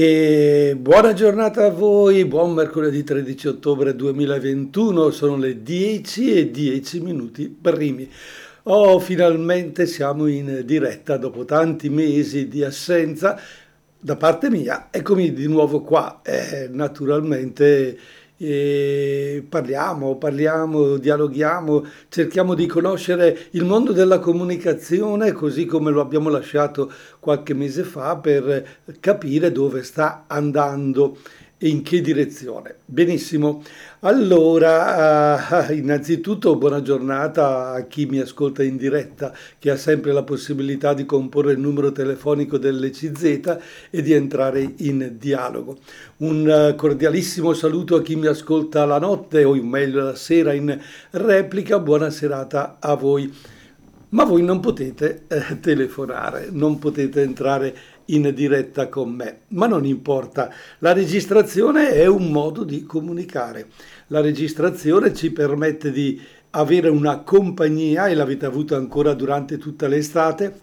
E buona giornata a voi, buon mercoledì 13 ottobre 2021, sono le 10 e 10 minuti primi. Oh, finalmente siamo in diretta dopo tanti mesi di assenza da parte mia. Eccomi di nuovo qua. Eh, naturalmente e parliamo, parliamo, dialoghiamo, cerchiamo di conoscere il mondo della comunicazione così come lo abbiamo lasciato qualche mese fa per capire dove sta andando in che direzione. Benissimo, allora uh, innanzitutto buona giornata a chi mi ascolta in diretta che ha sempre la possibilità di comporre il numero telefonico dell'ECZ e di entrare in dialogo. Un cordialissimo saluto a chi mi ascolta la notte o meglio la sera in replica, buona serata a voi. Ma voi non potete eh, telefonare, non potete entrare in diretta con me, ma non importa, la registrazione è un modo di comunicare. La registrazione ci permette di avere una compagnia e l'avete avuto ancora durante tutta l'estate,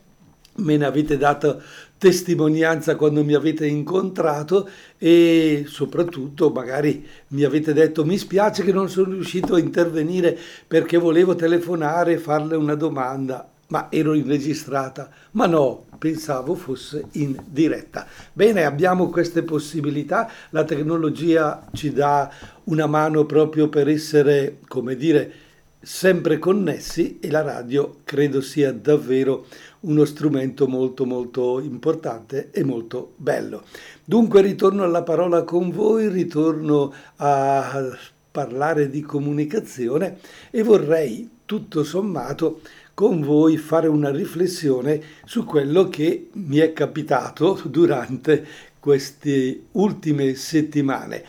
me ne avete dato testimonianza quando mi avete incontrato e soprattutto magari mi avete detto mi spiace che non sono riuscito a intervenire perché volevo telefonare e farle una domanda ma ero in registrata, ma no, pensavo fosse in diretta. Bene, abbiamo queste possibilità, la tecnologia ci dà una mano proprio per essere, come dire, sempre connessi e la radio credo sia davvero uno strumento molto molto importante e molto bello. Dunque ritorno alla parola con voi, ritorno a parlare di comunicazione e vorrei tutto sommato con voi fare una riflessione su quello che mi è capitato durante queste ultime settimane.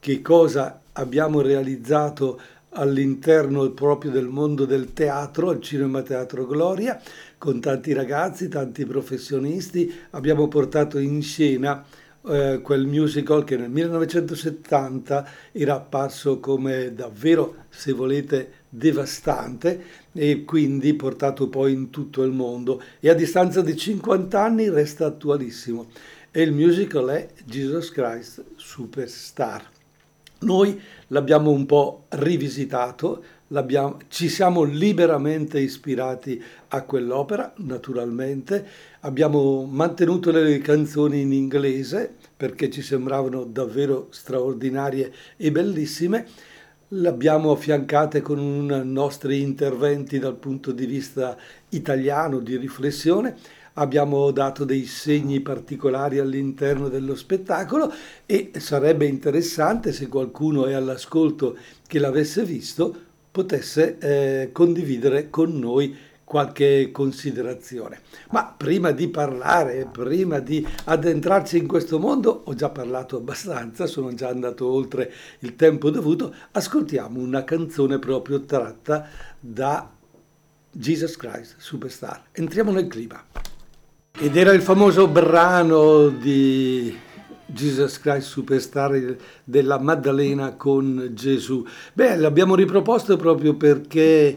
Che cosa abbiamo realizzato all'interno proprio del mondo del teatro, al Cinema Teatro Gloria, con tanti ragazzi, tanti professionisti. Abbiamo portato in scena eh, quel musical che nel 1970 era apparso come davvero, se volete, devastante e quindi portato poi in tutto il mondo e a distanza di 50 anni resta attualissimo. E il musical è Jesus Christ Superstar. Noi l'abbiamo un po' rivisitato, ci siamo liberamente ispirati a quell'opera, naturalmente, abbiamo mantenuto le canzoni in inglese perché ci sembravano davvero straordinarie e bellissime, le abbiamo affiancate con un, nostri interventi dal punto di vista italiano di riflessione. Abbiamo dato dei segni particolari all'interno dello spettacolo e sarebbe interessante se qualcuno è all'ascolto che l'avesse visto potesse eh, condividere con noi qualche considerazione. Ma prima di parlare, prima di addentrarci in questo mondo, ho già parlato abbastanza, sono già andato oltre il tempo dovuto, ascoltiamo una canzone proprio tratta da Jesus Christ Superstar. Entriamo nel clima. Ed era il famoso brano di Jesus Christ Superstar della Maddalena con Gesù. Beh, l'abbiamo riproposto proprio perché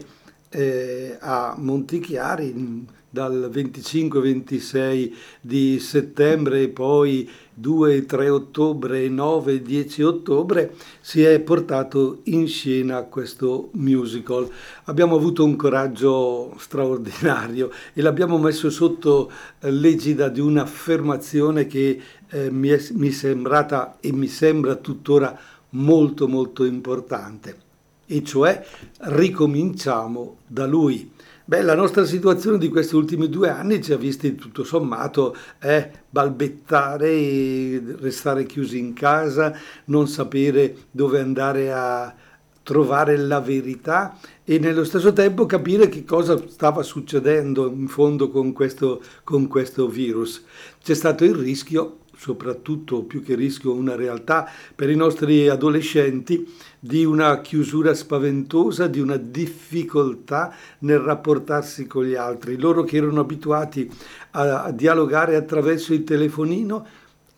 eh, a Montichiari dal 25-26 di settembre e poi 2, 3 ottobre e 9, 10 ottobre si è portato in scena questo musical. Abbiamo avuto un coraggio straordinario e l'abbiamo messo sotto eh, l'egida di un'affermazione che eh, mi è mi sembrata e mi sembra tuttora molto molto importante e cioè ricominciamo da lui. Beh, la nostra situazione di questi ultimi due anni ci ha visti tutto sommato eh, balbettare, restare chiusi in casa, non sapere dove andare a trovare la verità e nello stesso tempo capire che cosa stava succedendo in fondo con questo, con questo virus. C'è stato il rischio soprattutto più che rischio una realtà per i nostri adolescenti di una chiusura spaventosa, di una difficoltà nel rapportarsi con gli altri. Loro che erano abituati a, dialogare attraverso il telefonino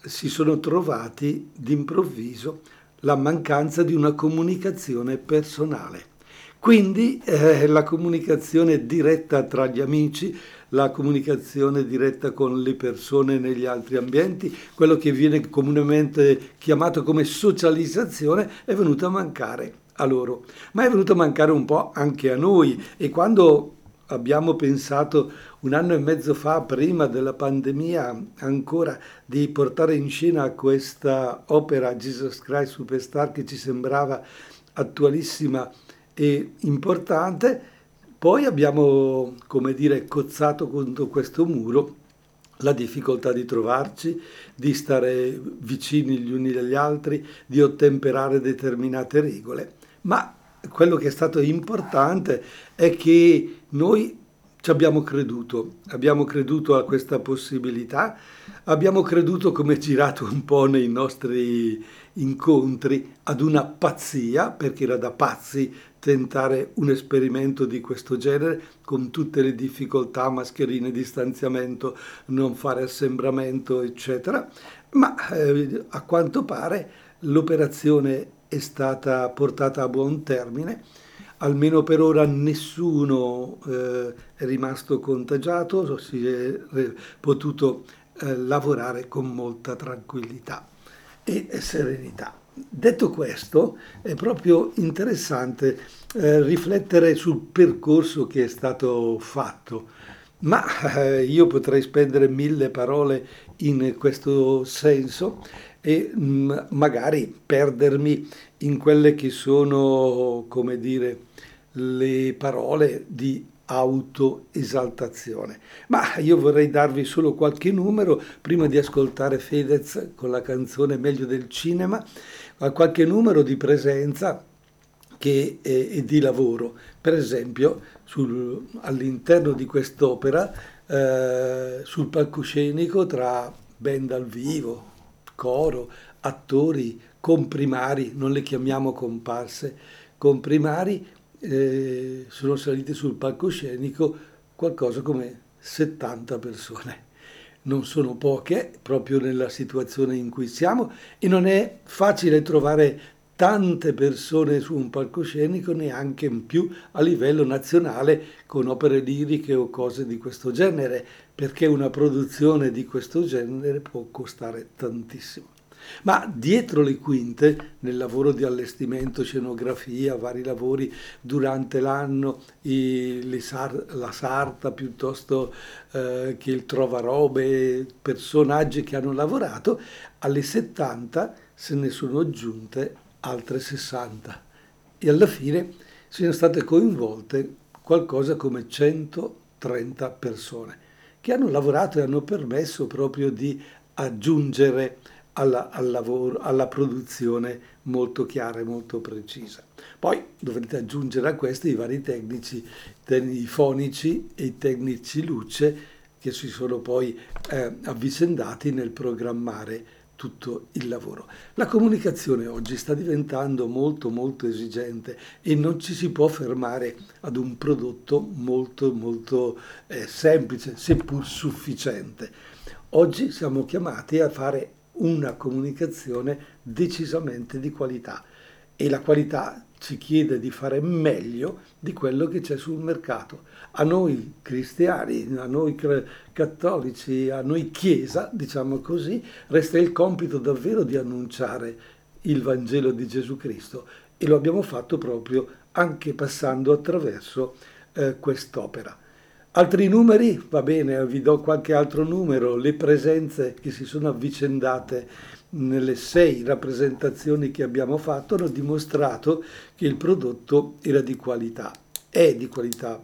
si sono trovati d'improvviso la mancanza di una comunicazione personale. Quindi eh, la comunicazione diretta tra gli amici, la comunicazione diretta con le persone negli altri ambienti, quello che viene comunemente chiamato come socializzazione, è venuto a mancare a loro, ma è venuto a mancare un po' anche a noi. E quando abbiamo pensato un anno e mezzo fa, prima della pandemia, ancora di portare in scena questa opera Jesus Christ Superstar che ci sembrava attualissima e importante, poi abbiamo, come dire, cozzato contro questo muro la difficoltà di trovarci, di stare vicini gli uni agli altri, di ottemperare determinate regole. Ma quello che è stato importante è che noi ci abbiamo creduto, abbiamo creduto a questa possibilità, abbiamo creduto come girato un po' nei nostri incontri ad una pazzia, perché era da pazzi tentare un esperimento di questo genere con tutte le difficoltà, mascherine, distanziamento, non fare assembramento, eccetera, ma eh, a quanto pare l'operazione è stata portata a buon termine almeno per ora nessuno eh, è rimasto contagiato, si è potuto eh, lavorare con molta tranquillità e serenità. Detto questo, è proprio interessante eh, riflettere sul percorso che è stato fatto, ma eh, io potrei spendere mille parole in questo senso e mh, mm, magari perdermi in quelle che sono, come dire, le parole di autoesaltazione. Ma io vorrei darvi solo qualche numero prima di ascoltare Fedez con la canzone Meglio del cinema, qualche numero di presenza che è, di lavoro. Per esempio, sul, all'interno di quest'opera, eh, sul palcoscenico tra band dal vivo, coro, attori, comprimari, non le chiamiamo comparse, comprimari eh, sono salite sul palcoscenico qualcosa come 70 persone. Non sono poche proprio nella situazione in cui siamo e non è facile trovare tante persone su un palcoscenico neanche in più a livello nazionale con opere liriche o cose di questo genere, perché una produzione di questo genere può costare tantissimo. Ma dietro le quinte, nel lavoro di allestimento, scenografia, vari lavori durante l'anno, i, sar, la sarta piuttosto eh, che il trovarobe, personaggi che hanno lavorato, alle 70 se ne sono aggiunte altre 60 e alla fine sono state coinvolte qualcosa come 130 persone che hanno lavorato e hanno permesso proprio di aggiungere alla, al lavoro, alla produzione molto chiara e molto precisa. Poi dovrete aggiungere a questo i vari tecnici, i fonici e i tecnici luce che si sono poi eh, avvicendati nel programmare tutto il lavoro. La comunicazione oggi sta diventando molto molto esigente e non ci si può fermare ad un prodotto molto molto eh, semplice, seppur sufficiente. Oggi siamo chiamati a fare una comunicazione decisamente di qualità e la qualità ci chiede di fare meglio di quello che c'è sul mercato. A noi cristiani, a noi cattolici, a noi chiesa, diciamo così, resta il compito davvero di annunciare il Vangelo di Gesù Cristo e lo abbiamo fatto proprio anche passando attraverso eh, quest'opera. Altri numeri? Va bene, vi do qualche altro numero. Le presenze che si sono avvicendate nelle sei rappresentazioni che abbiamo fatto hanno dimostrato che il prodotto era di qualità, è di qualità.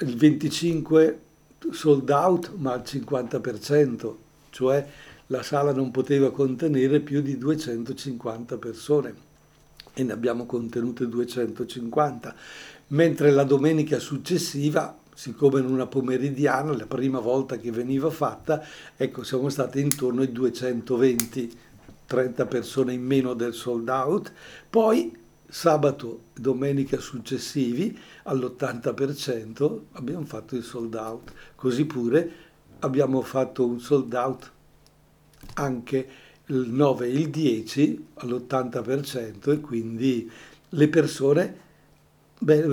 Il 25 sold out, ma al 50%, cioè la sala non poteva contenere più di 250 persone e ne abbiamo contenute 250, mentre la domenica successiva siccome in una pomeridiana, la prima volta che veniva fatta, ecco, siamo stati intorno ai 220, 30 persone in meno del sold out, poi sabato e domenica successivi all'80% abbiamo fatto il sold out, così pure abbiamo fatto un sold out anche il 9 e il 10 all'80% e quindi le persone beh,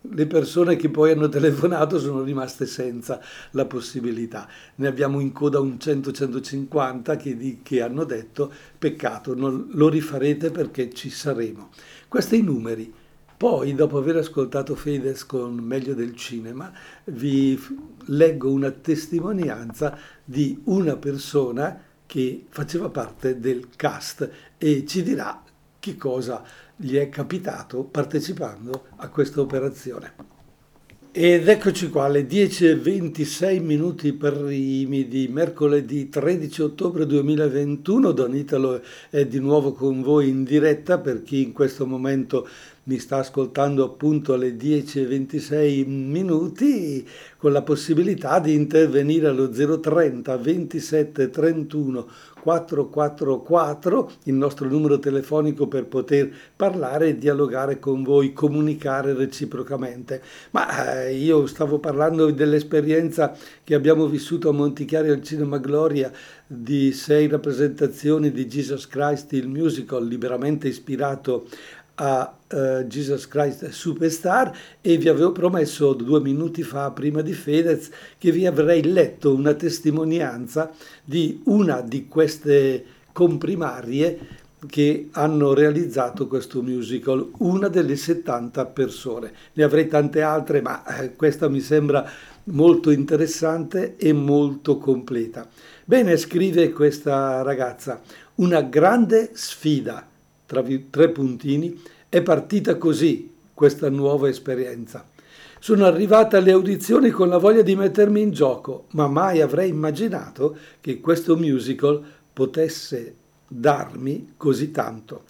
le persone che poi hanno telefonato sono rimaste senza la possibilità. Ne abbiamo in coda un 100-150 che, che, hanno detto peccato, non, lo rifarete perché ci saremo. Questi i numeri. Poi, dopo aver ascoltato Fedez con Meglio del Cinema, vi leggo una testimonianza di una persona che faceva parte del cast e ci dirà che cosa gli è capitato partecipando a questa operazione. Ed eccoci qua, alle 10.26 minuti primi di mercoledì 13 ottobre 2021. Don Italo è di nuovo con voi in diretta per chi in questo momento mi sta ascoltando appunto alle 10.26 minuti con la possibilità di intervenire allo 030 27 31 444, il nostro numero telefonico per poter parlare e dialogare con voi, comunicare reciprocamente. Ma eh, io stavo parlando dell'esperienza che abbiamo vissuto a Montichiari al Cinema Gloria di sei rappresentazioni di Jesus Christ, il musical liberamente ispirato a uh, Jesus Christ Superstar e vi avevo promesso due minuti fa, prima di Fedez, che vi avrei letto una testimonianza di una di queste comprimarie che hanno realizzato questo musical, una delle 70 persone. Ne avrei tante altre, ma eh, questa mi sembra molto interessante e molto completa. Bene, scrive questa ragazza, una grande sfida tra tre puntini, è partita così questa nuova esperienza. Sono arrivata alle audizioni con la voglia di mettermi in gioco, ma mai avrei immaginato che questo musical potesse darmi così tanto.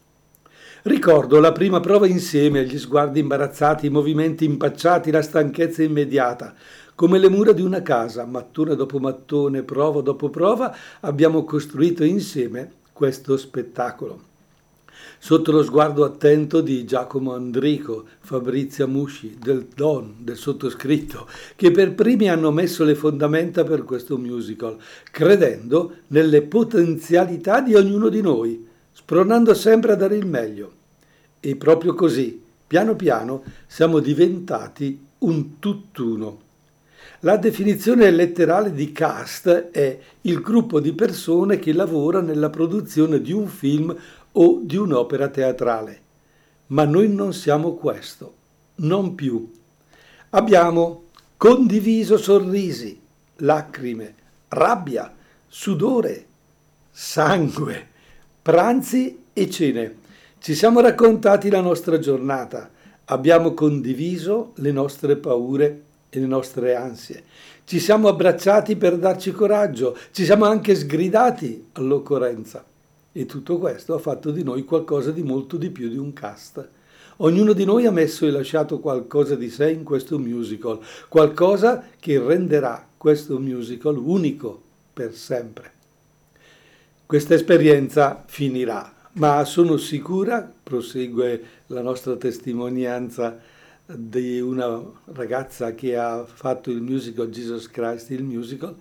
Ricordo la prima prova insieme, gli sguardi imbarazzati, i movimenti impacciati, la stanchezza immediata. Come le mura di una casa, mattone dopo mattone, prova dopo prova, abbiamo costruito insieme questo spettacolo sotto lo sguardo attento di Giacomo Andrico, Fabrizia Musci, del Don, del sottoscritto, che per primi hanno messo le fondamenta per questo musical, credendo nelle potenzialità di ognuno di noi, spronando sempre a dare il meglio. E proprio così, piano piano, siamo diventati un tutt'uno. La definizione letterale di cast è il gruppo di persone che lavora nella produzione di un film o di un'opera teatrale. Ma noi non siamo questo, non più. Abbiamo condiviso sorrisi, lacrime, rabbia, sudore, sangue, pranzi e cene. Ci siamo raccontati la nostra giornata, abbiamo condiviso le nostre paure e le nostre ansie. Ci siamo abbracciati per darci coraggio, ci siamo anche sgridati all'occorrenza. E tutto questo ha fatto di noi qualcosa di molto di più di un cast. Ognuno di noi ha messo e lasciato qualcosa di sé in questo musical, qualcosa che renderà questo musical unico per sempre. Questa esperienza finirà, ma sono sicura, prosegue la nostra testimonianza di una ragazza che ha fatto il musical Jesus Christ, il musical,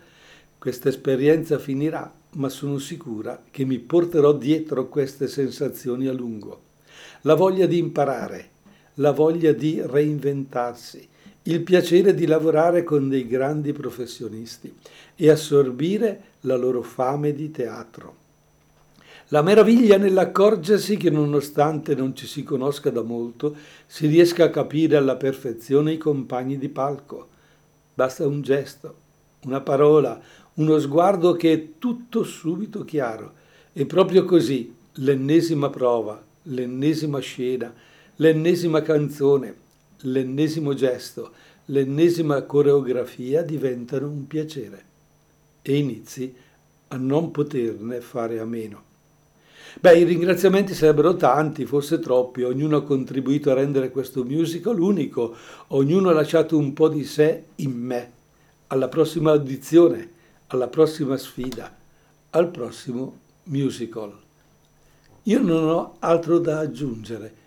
questa esperienza finirà, ma sono sicura che mi porterò dietro queste sensazioni a lungo. La voglia di imparare, la voglia di reinventarsi, il piacere di lavorare con dei grandi professionisti e assorbire la loro fame di teatro. La meraviglia nell'accorgersi che nonostante non ci si conosca da molto, si riesca a capire alla perfezione i compagni di palco. Basta un gesto, una parola, uno sguardo che è tutto subito chiaro. E proprio così l'ennesima prova, l'ennesima scena, l'ennesima canzone, l'ennesimo gesto, l'ennesima coreografia diventano un piacere e inizi a non poterne fare a meno. Beh, i ringraziamenti sarebbero tanti, forse troppi, ognuno ha contribuito a rendere questo musical unico, ognuno ha lasciato un po' di sé in me. Alla prossima audizione alla prossima sfida, al prossimo musical. Io non ho altro da aggiungere.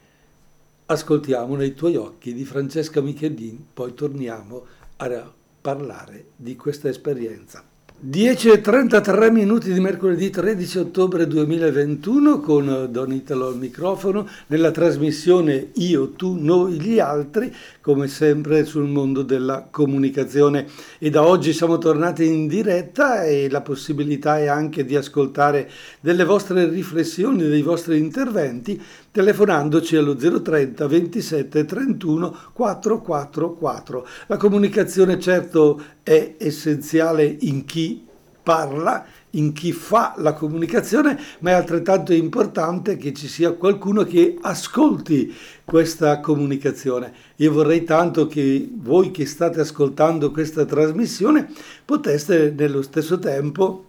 Ascoltiamo nei tuoi occhi di Francesca Michelin, poi torniamo a parlare di questa esperienza. 10 e 33 minuti di mercoledì 13 ottobre 2021 con Don Italo al microfono nella trasmissione Io, tu, noi, gli altri, come sempre sul mondo della comunicazione. E da oggi siamo tornati in diretta e la possibilità è anche di ascoltare delle vostre riflessioni, dei vostri interventi telefonandoci allo 030 27 31 444. La comunicazione certo è essenziale in chi parla, in chi fa la comunicazione, ma è altrettanto importante che ci sia qualcuno che ascolti questa comunicazione. Io vorrei tanto che voi che state ascoltando questa trasmissione poteste nello stesso tempo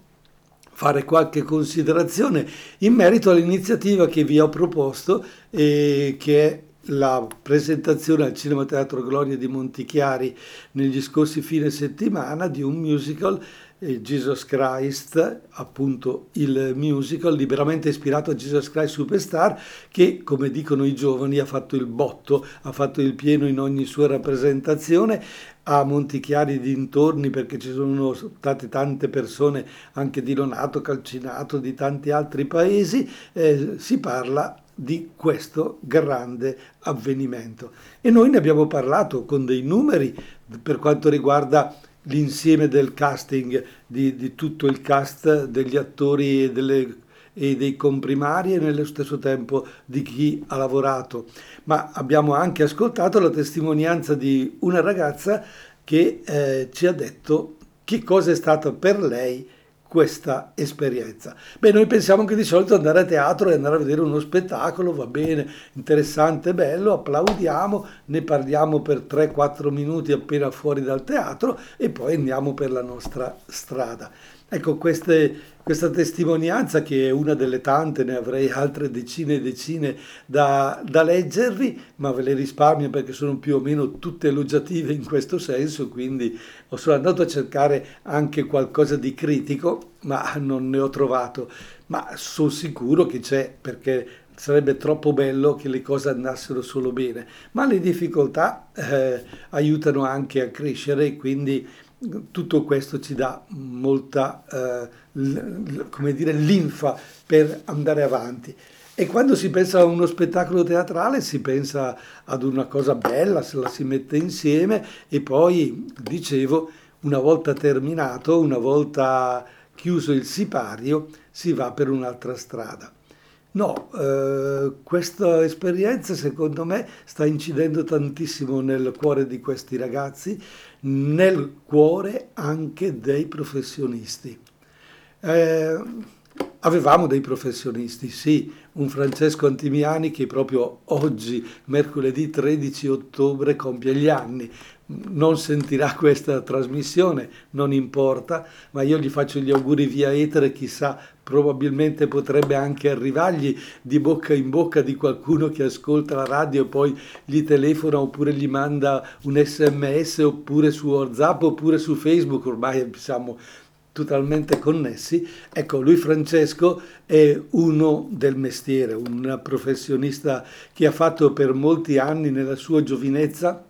fare qualche considerazione in merito all'iniziativa che vi ho proposto e che è la presentazione al Cinema Teatro Gloria di Montichiari negli scorsi fine settimana di un musical eh, Jesus Christ, appunto il musical liberamente ispirato a Jesus Christ Superstar, che come dicono i giovani ha fatto il botto, ha fatto il pieno in ogni sua rappresentazione, a Montichiari dintorni perché ci sono state tante persone anche di Lonato, Calcinato, di tanti altri paesi, eh, si parla di questo grande avvenimento. E noi ne abbiamo parlato con dei numeri per quanto riguarda l'insieme del casting, di, di tutto il cast degli attori e, delle, e dei comprimari e nello stesso tempo di chi ha lavorato. Ma abbiamo anche ascoltato la testimonianza di una ragazza che eh, ci ha detto che cosa è stato per lei questa esperienza. Beh, noi pensiamo che di solito andare a teatro e andare a vedere uno spettacolo va bene, interessante, bello, applaudiamo, ne parliamo per 3-4 minuti appena fuori dal teatro e poi andiamo per la nostra strada. Ecco, queste, questa testimonianza, che è una delle tante, ne avrei altre decine e decine da, da, leggervi, ma ve le risparmio perché sono più o meno tutte elogiative in questo senso, quindi ho solo andato a cercare anche qualcosa di critico, ma non ne ho trovato. Ma sono sicuro che c'è, perché sarebbe troppo bello che le cose andassero solo bene. Ma le difficoltà eh, aiutano anche a crescere quindi tutto questo ci dà molta, eh, come dire, linfa per andare avanti. E quando si pensa a uno spettacolo teatrale si pensa ad una cosa bella, se la si mette insieme e poi, dicevo, una volta terminato, una volta chiuso il sipario, si va per un'altra strada. No, eh, questa esperienza secondo me sta incidendo tantissimo nel cuore di questi ragazzi, nel cuore anche dei professionisti. Eh, avevamo dei professionisti, sì, un Francesco Antimiani che proprio oggi, mercoledì 13 ottobre, compie gli anni. Non sentirà questa trasmissione, non importa, ma io gli faccio gli auguri via etere, chissà, probabilmente potrebbe anche arrivargli di bocca in bocca di qualcuno che ascolta la radio e poi gli telefona oppure gli manda un sms oppure su WhatsApp oppure su Facebook, ormai siamo totalmente connessi. Ecco, lui Francesco è uno del mestiere, un professionista che ha fatto per molti anni nella sua giovinezza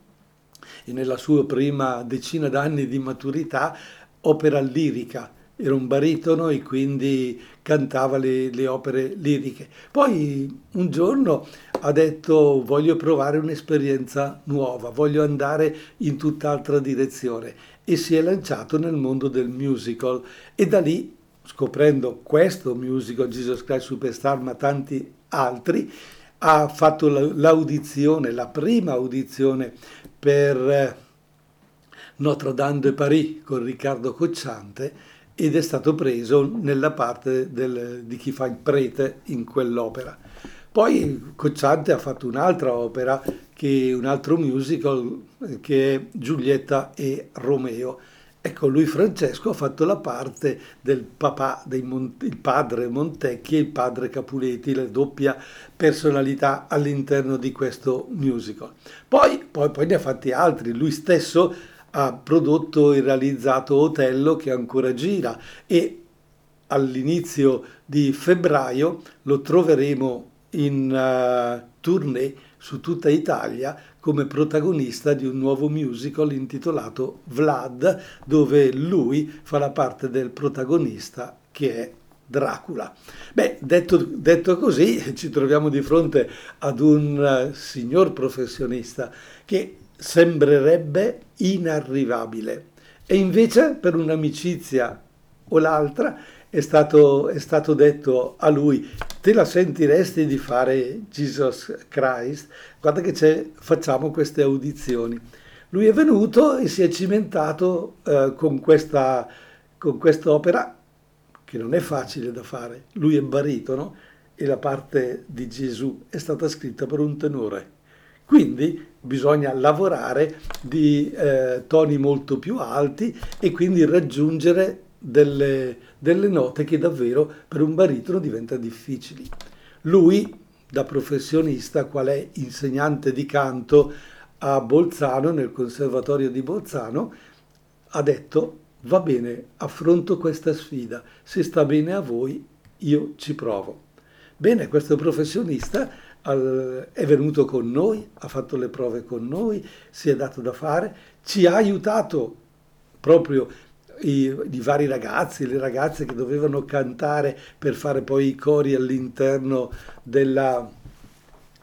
nella sua prima decina d'anni di maturità opera lirica. Era un baritono e quindi cantava le, le opere liriche. Poi un giorno ha detto voglio provare un'esperienza nuova, voglio andare in tutt'altra direzione e si è lanciato nel mondo del musical e da lì, scoprendo questo musical Jesus Christ Superstar, ma tanti altri, ha fatto l'audizione, la prima audizione per eh, Notre Dame de Paris con Riccardo Cocciante ed è stato preso nella parte del, di chi fa il prete in quell'opera. Poi Cocciante ha fatto un'altra opera, che, un altro musical, che è Giulietta e Romeo. Ecco, lui Francesco ha fatto la parte del papà, Mont- il padre Montecchi e il padre Capuleti, la doppia personalità all'interno di questo musical. Poi, poi, poi ne ha fatti altri, lui stesso ha prodotto e realizzato Otello che ancora gira e all'inizio di febbraio lo troveremo in uh, tournée su tutta Italia come protagonista di un nuovo musical intitolato Vlad, dove lui fa la parte del protagonista che è Dracula. Beh, detto, detto, così, ci troviamo di fronte ad un uh, signor professionista che sembrerebbe inarrivabile e invece per un'amicizia o l'altra è stato, è stato detto a lui, te la sentiresti di fare Jesus Christ? Guarda che facciamo queste audizioni. Lui è venuto e si è cimentato eh, con, questa, con quest'opera che non è facile da fare. Lui è baritono e la parte di Gesù è stata scritta per un tenore. Quindi bisogna lavorare di eh, toni molto più alti e quindi raggiungere delle, delle note che davvero per un baritono diventano difficili. Lui, da professionista, qual è insegnante di canto a Bolzano, nel Conservatorio di Bolzano, ha detto va bene, affronto questa sfida, se sta bene a voi io ci provo. Bene, questo professionista è venuto con noi, ha fatto le prove con noi, si è dato da fare, ci ha aiutato proprio i, i, vari ragazzi, le ragazze che dovevano cantare per fare poi i cori all'interno della,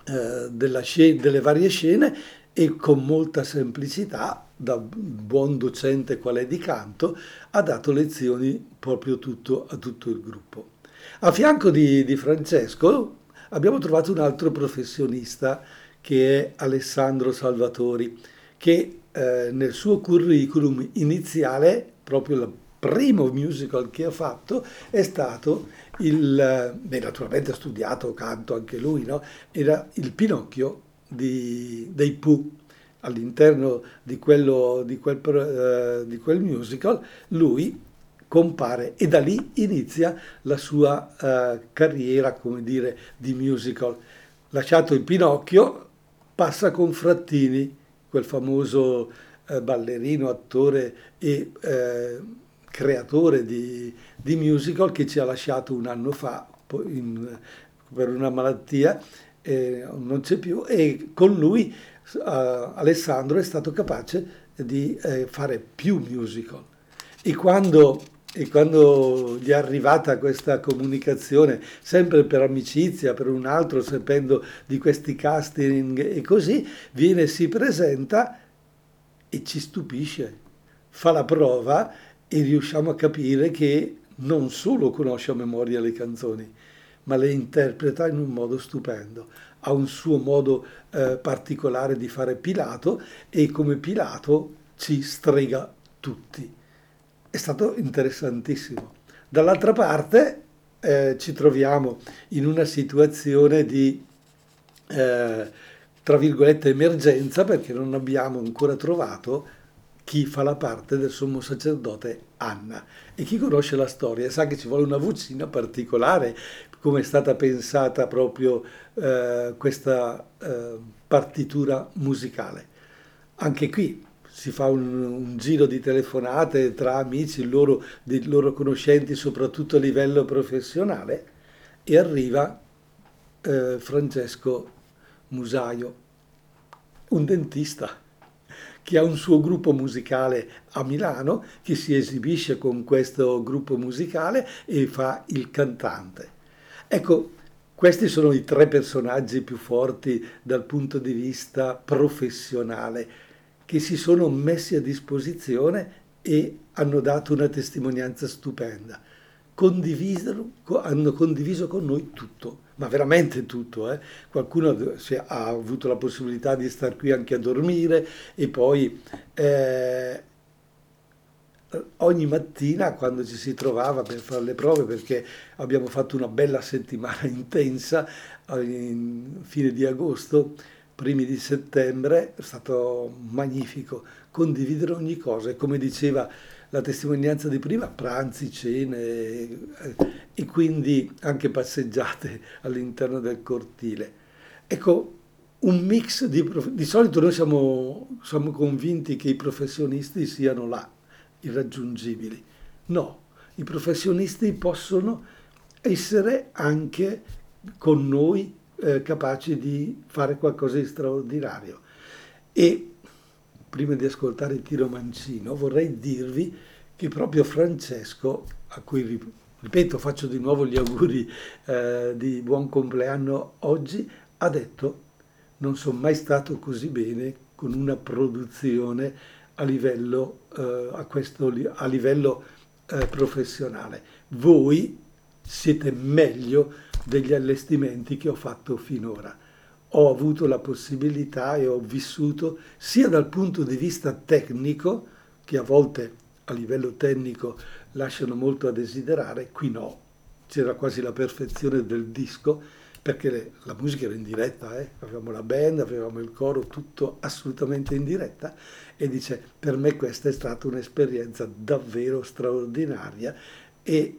eh, della scena, delle varie scene e con molta semplicità, da buon docente qual è di canto, ha dato lezioni proprio tutto, a tutto il gruppo. A fianco di, di Francesco abbiamo trovato un altro professionista che è Alessandro Salvatori, che eh, nel suo curriculum iniziale proprio il primo musical che ha fatto è stato il, beh, naturalmente ha studiato canto anche lui, no? era il Pinocchio di, dei Pooh. All'interno di, quello, di, quel, uh, di quel musical lui compare e da lì inizia la sua uh, carriera, come dire, di musical. Lasciato il Pinocchio, passa con Frattini, quel famoso eh, ballerino, attore e eh, creatore di, di, musical che ci ha lasciato un anno fa in, per una malattia, eh, non c'è più, e con lui Alessandro è stato capace di eh, fare più musical. E quando e quando gli è arrivata questa comunicazione, sempre per amicizia, per un altro, sapendo di questi casting e così, viene, si presenta e ci stupisce, fa la prova e riusciamo a capire che non solo conosce a memoria le canzoni, ma le interpreta in un modo stupendo. Ha un suo modo eh, particolare di fare Pilato e come Pilato ci strega tutti. È stato interessantissimo. Dall'altra parte eh, ci troviamo in una situazione di eh, tra virgolette, emergenza perché non abbiamo ancora trovato chi fa la parte del sommo sacerdote Anna. E chi conosce la storia sa che ci vuole una vocina particolare, come è stata pensata proprio eh, questa eh, partitura musicale. Anche qui si fa un, un, giro di telefonate tra amici, loro, dei loro conoscenti, soprattutto a livello professionale, e arriva eh, Francesco Musaio, un dentista che ha un suo gruppo musicale a Milano, che si esibisce con questo gruppo musicale e fa il cantante. Ecco, questi sono i tre personaggi più forti dal punto di vista professionale che si sono messi a disposizione e hanno dato una testimonianza stupenda. Condivisero, hanno condiviso con noi tutto ma veramente tutto. Eh? Qualcuno ha avuto la possibilità di star qui anche a dormire e poi eh, ogni mattina quando ci si trovava per fare le prove, perché abbiamo fatto una bella settimana intensa in fine di agosto, primi di settembre, è stato magnifico condividere ogni cosa e come diceva la testimonianza di prima, pranzi, cene eh, e quindi anche passeggiate all'interno del cortile. Ecco, un mix di... Di solito noi siamo, siamo convinti che i professionisti siano là, irraggiungibili. No, i professionisti possono essere anche con noi eh, capaci di fare qualcosa di straordinario. E prima di ascoltare Tiro Mancino vorrei dirvi che proprio Francesco, a cui ripeto faccio di nuovo gli auguri eh, di buon compleanno oggi, ha detto non sono mai stato così bene con una produzione a livello, eh, a questo, a livello eh, professionale. Voi siete meglio degli allestimenti che ho fatto finora. Ho avuto la possibilità e ho vissuto sia dal punto di vista tecnico, che a volte a livello tecnico lasciano molto a desiderare, qui no, c'era quasi la perfezione del disco, perché la musica era in diretta, eh? avevamo la band, avevamo il coro, tutto assolutamente in diretta, e dice, per me questa è stata un'esperienza davvero straordinaria e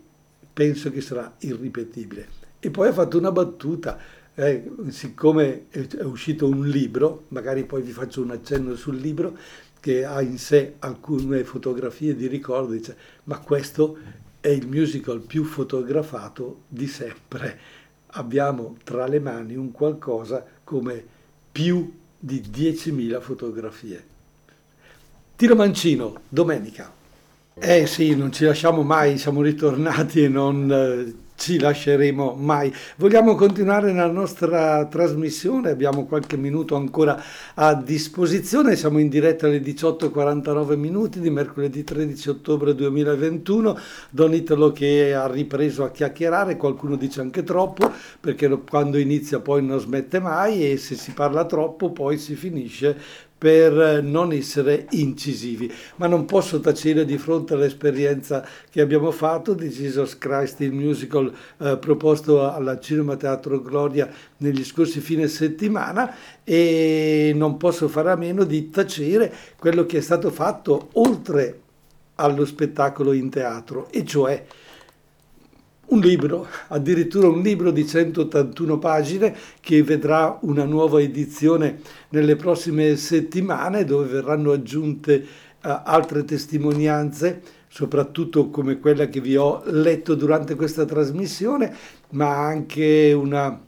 penso che sarà irripetibile. E poi ha fatto una battuta, eh, siccome è uscito un libro, magari poi vi faccio un accenno sul libro, che ha in sé alcune fotografie di ricordo, dice, ma questo è il musical più fotografato di sempre. Abbiamo tra le mani un qualcosa come più di 10.000 fotografie. Tiro Mancino, domenica. Eh sì, non ci lasciamo mai, siamo ritornati e non eh, ci lasceremo mai. Vogliamo continuare la nostra trasmissione, abbiamo qualche minuto ancora a disposizione, siamo in diretta alle 18.49 minuti di mercoledì 13 ottobre 2021, Don Italo che ha ripreso a chiacchierare, qualcuno dice anche troppo, perché quando inizia poi non smette mai e se si parla troppo poi si finisce per non essere incisivi, ma non posso tacere di fronte all'esperienza che abbiamo fatto di Jesus Christ, il musical eh, proposto alla Cinema Teatro Gloria negli scorsi fine settimana e non posso fare a meno di tacere quello che è stato fatto oltre allo spettacolo in teatro, e cioè un libro, addirittura un libro di 181 pagine che vedrà una nuova edizione nelle prossime settimane dove verranno aggiunte uh, altre testimonianze, soprattutto come quella che vi ho letto durante questa trasmissione, ma anche una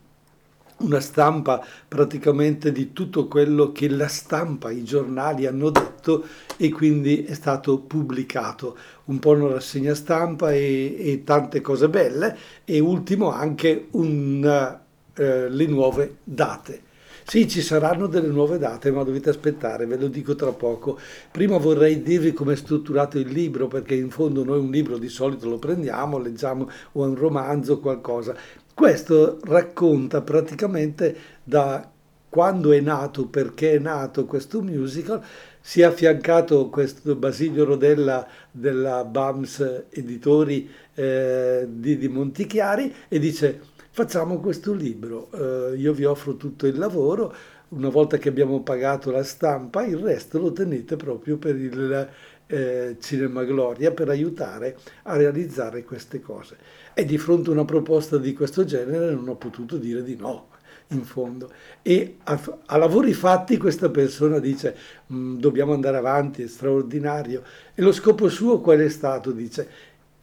una stampa praticamente di tutto quello che la stampa, i giornali hanno detto e quindi è stato pubblicato. Un po' una rassegna stampa e, e tante cose belle e ultimo anche un, eh, le nuove date. Sì, ci saranno delle nuove date, ma dovete aspettare, ve lo dico tra poco. Prima vorrei dirvi come è strutturato il libro, perché in fondo noi un libro di solito lo prendiamo, leggiamo o un romanzo, qualcosa. Questo racconta praticamente da quando è nato, perché è nato questo musical, si è affiancato questo Basilio Rodella della BAMS Editori eh, di, di, Montichiari e dice facciamo questo libro, eh, io vi offro tutto il lavoro, una volta che abbiamo pagato la stampa, il resto lo tenete proprio per il eh, Cinema Gloria per aiutare a realizzare queste cose. E di fronte a una proposta di questo genere non ho potuto dire di no, in fondo. E a, a lavori fatti questa persona dice mm, dobbiamo andare avanti, è straordinario. E lo scopo suo qual è stato? Dice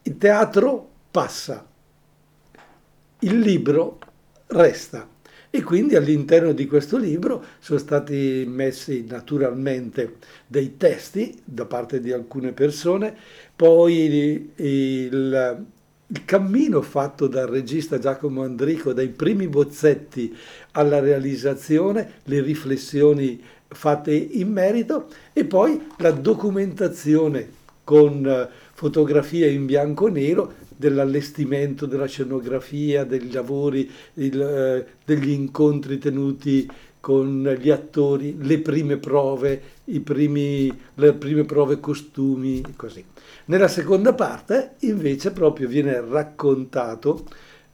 il teatro passa, il libro resta. E quindi all'interno di questo libro sono stati messi naturalmente dei testi da parte di alcune persone, poi il, il cammino fatto dal regista Giacomo Andrico, dai primi bozzetti alla realizzazione, le riflessioni fatte in merito e poi la documentazione con fotografie in bianco e nero dell'allestimento, della scenografia, dei lavori, il, eh, degli incontri tenuti con gli attori, le prime prove, primi, le prime prove costumi, così. Nella seconda parte invece proprio viene raccontato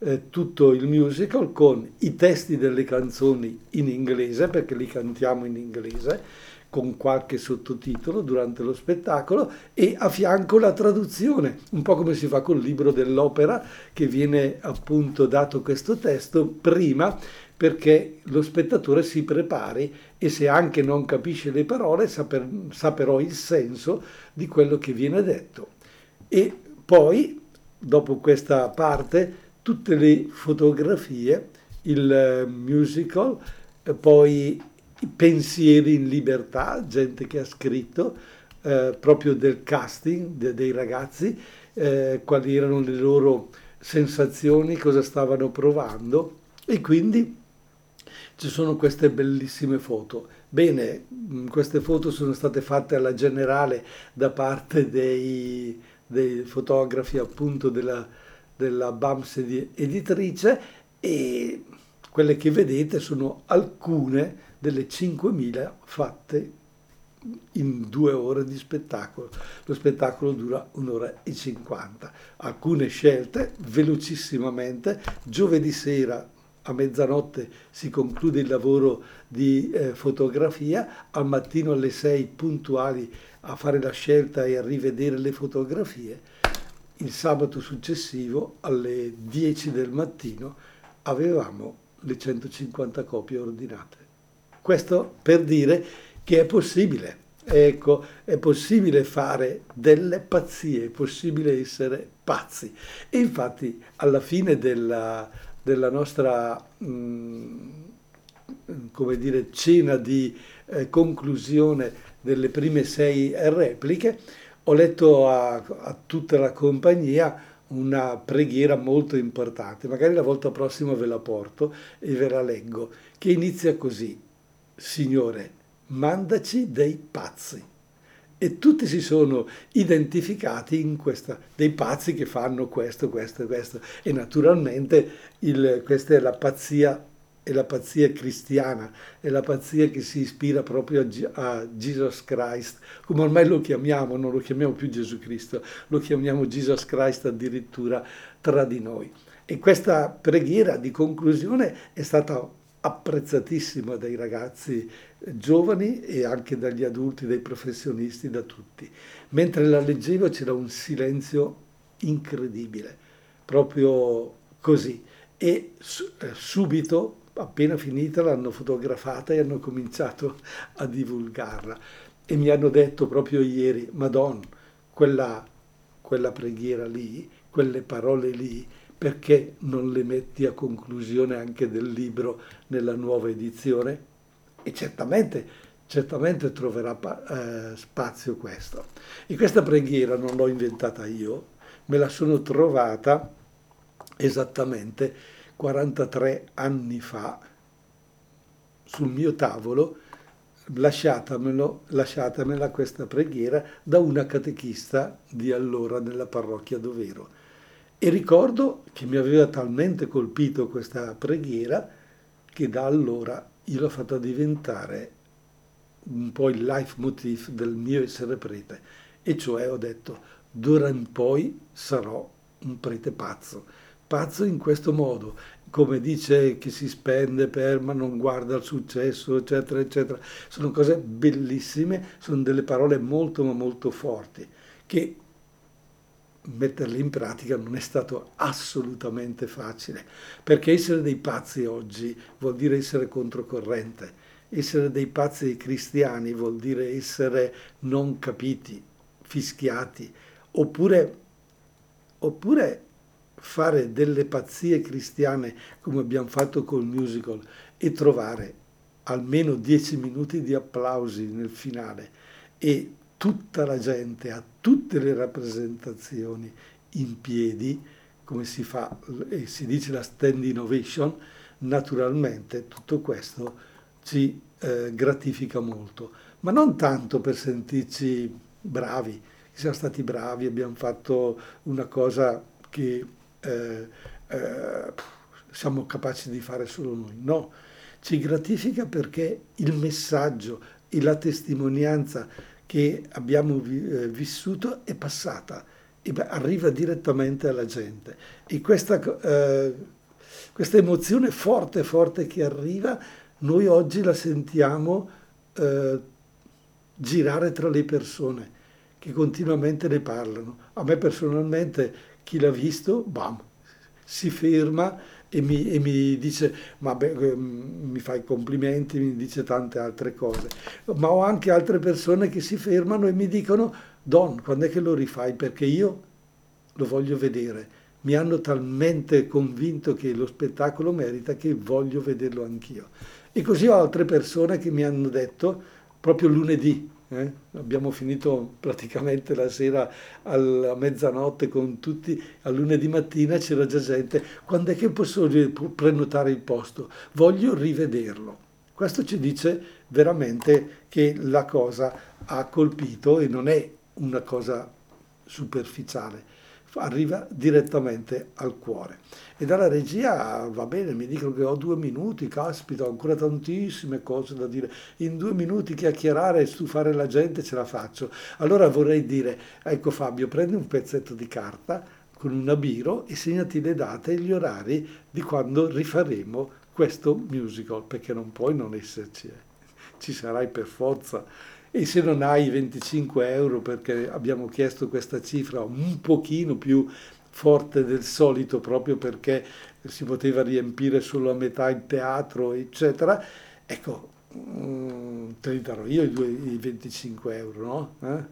eh, tutto il musical con i testi delle canzoni in inglese, perché li cantiamo in inglese, con qualche sottotitolo durante lo spettacolo e a fianco la traduzione, un po' come si fa col libro dell'opera che viene appunto dato questo testo prima perché lo spettatore si prepari e se anche non capisce le parole sa, per, sa però il senso di quello che viene detto. E poi, dopo questa parte, tutte le fotografie il musical, poi pensieri in libertà, gente che ha scritto eh, proprio del casting de, dei ragazzi, eh, quali erano le loro sensazioni, cosa stavano provando e quindi ci sono queste bellissime foto. Bene, mm, queste foto sono state fatte alla generale da parte dei, dei fotografi appunto della, della BAMS editrice e quelle che vedete sono alcune delle 5.000 fatte in due ore di spettacolo. Lo spettacolo dura un'ora e cinquanta. Alcune scelte velocissimamente. Giovedì sera a mezzanotte si conclude il lavoro di eh, fotografia, al mattino alle 6 puntuali a fare la scelta e a rivedere le fotografie. Il sabato successivo alle 10 del mattino avevamo le 150 copie ordinate. Questo per dire che è possibile. Ecco, è possibile fare delle pazzie, è possibile essere pazzi. E infatti alla fine della, della nostra mh, mm, come dire, cena di eh, conclusione delle prime sei repliche, ho letto a, a tutta la compagnia una preghiera molto importante, magari la volta prossima ve la porto e ve la leggo, che inizia così. Signore, mandaci dei pazzi. E tutti si sono identificati in questa, dei pazzi che fanno questo, questo e questo. E naturalmente il, questa è la pazzia, è la pazzia cristiana, è la pazzia che si ispira proprio a, a Jesus Christ, come ormai lo chiamiamo, non lo chiamiamo più Gesù Cristo, lo chiamiamo Jesus Christ addirittura tra di noi. E questa preghiera di conclusione è stata apprezzatissima dai ragazzi giovani e anche dagli adulti, dai professionisti, da tutti. Mentre la leggevo c'era un silenzio incredibile, proprio così. E eh, subito, appena finita, l'hanno fotografata e hanno cominciato a divulgarla. E mi hanno detto proprio ieri, Madonna, quella, quella preghiera lì, quelle parole lì, perché non le metti a conclusione anche del libro nella nuova edizione? E certamente, certamente troverà eh, spazio questo. E questa preghiera non l'ho inventata io, me la sono trovata esattamente 43 anni fa sul mio tavolo, lasciatamela questa preghiera da una catechista di allora nella parrocchia dov'ero e ricordo che mi aveva talmente colpito questa preghiera che da allora io l'ho fatta diventare un po' il leitmotiv del mio essere prete. E cioè ho detto, d'ora in poi sarò un prete pazzo. Pazzo in questo modo, come dice che si spende per ma non guarda il successo, eccetera, eccetera. Sono cose bellissime, sono delle parole molto ma molto forti che metterle in pratica non è stato assolutamente facile, perché essere dei pazzi oggi vuol dire essere controcorrente, essere dei pazzi cristiani vuol dire essere non capiti, fischiati, oppure, oppure fare delle pazzie cristiane come abbiamo fatto col musical e trovare almeno dieci minuti di applausi nel finale e tutta la gente a tutte le rappresentazioni in piedi, come si fa e si dice la stand innovation, naturalmente tutto questo ci eh, gratifica molto, ma non tanto per sentirci bravi, siamo stati bravi, abbiamo fatto una cosa che eh, eh, siamo capaci di fare solo noi, no, ci gratifica perché il messaggio e la testimonianza che abbiamo eh, vissuto è passata e arriva direttamente alla gente. E questa, eh, questa emozione forte, forte che arriva, noi oggi la sentiamo eh, girare tra le persone che continuamente ne parlano. A me personalmente, chi l'ha visto, bam, si ferma e mi, e mi dice, ma beh, ehm, mi fa i complimenti, mi dice tante altre cose. Ma ho anche altre persone che si fermano e mi dicono, Don, quando è che lo rifai? Perché io lo voglio vedere, mi hanno talmente convinto che lo spettacolo merita che voglio vederlo anch'io. E così ho altre persone che mi hanno detto, proprio lunedì, eh, abbiamo finito praticamente la sera a mezzanotte con tutti, a lunedì mattina c'era già gente, quando è che posso prenotare il posto? Voglio rivederlo. Questo ci dice veramente che la cosa ha colpito e non è una cosa superficiale arriva direttamente al cuore. E dalla regia va bene, mi dicono che ho due minuti, caspita, ho ancora tantissime cose da dire. In due minuti chiacchierare e stufare la gente ce la faccio. Allora vorrei dire, ecco Fabio, prendi un pezzetto di carta con una biro e segnati le date e gli orari di quando rifaremo questo musical, perché non puoi non esserci, eh. ci sarai per forza e se non hai 25 euro perché abbiamo chiesto questa cifra un pochino più forte del solito proprio perché si poteva riempire solo a metà il teatro eccetera ecco mm, te li darò io i, due, i 25 euro no? Eh?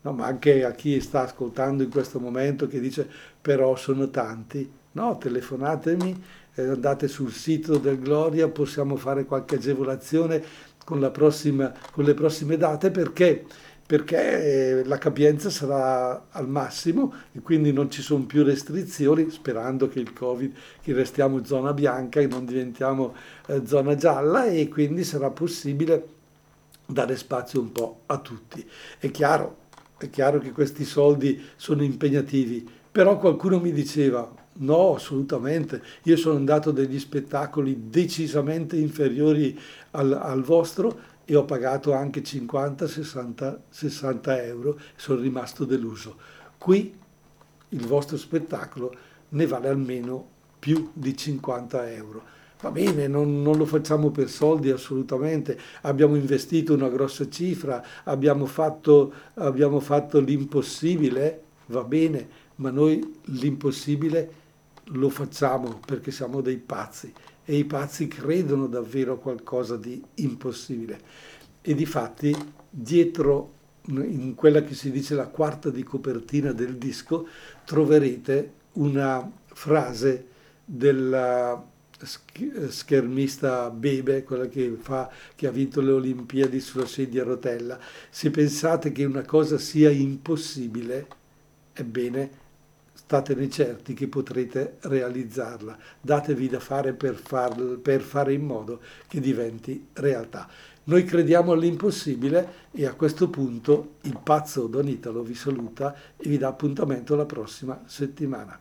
no? ma anche a chi sta ascoltando in questo momento che dice però sono tanti no telefonatemi eh, andate sul sito del Gloria possiamo fare qualche agevolazione con, prossima, con le prossime date perché, perché eh, la capienza sarà al massimo e quindi non ci sono più restrizioni, sperando che il Covid, che restiamo zona bianca e non diventiamo eh, zona gialla e quindi sarà possibile dare spazio un po' a tutti. È chiaro, è chiaro che questi soldi sono impegnativi, però qualcuno mi diceva, No, assolutamente. Io sono andato a degli spettacoli decisamente inferiori al, al vostro e ho pagato anche 50, 60, 60 euro sono rimasto deluso. Qui il vostro spettacolo ne vale almeno più di 50 euro. Va bene, non, non, lo facciamo per soldi assolutamente, abbiamo investito una grossa cifra, abbiamo fatto, abbiamo fatto l'impossibile, va bene, ma noi l'impossibile lo facciamo perché siamo dei pazzi e i pazzi credono davvero a qualcosa di impossibile. E di fatti dietro in quella che si dice la quarta di copertina del disco troverete una frase della schermista Bebe, quella che, fa, che ha vinto le Olimpiadi sulla sedia a rotella. Se pensate che una cosa sia impossibile, ebbene statene certi che potrete realizzarla. Datevi da fare per, far, per fare in modo che diventi realtà. Noi crediamo all'impossibile e a questo punto il pazzo Don Italo vi saluta e vi dà appuntamento la prossima settimana.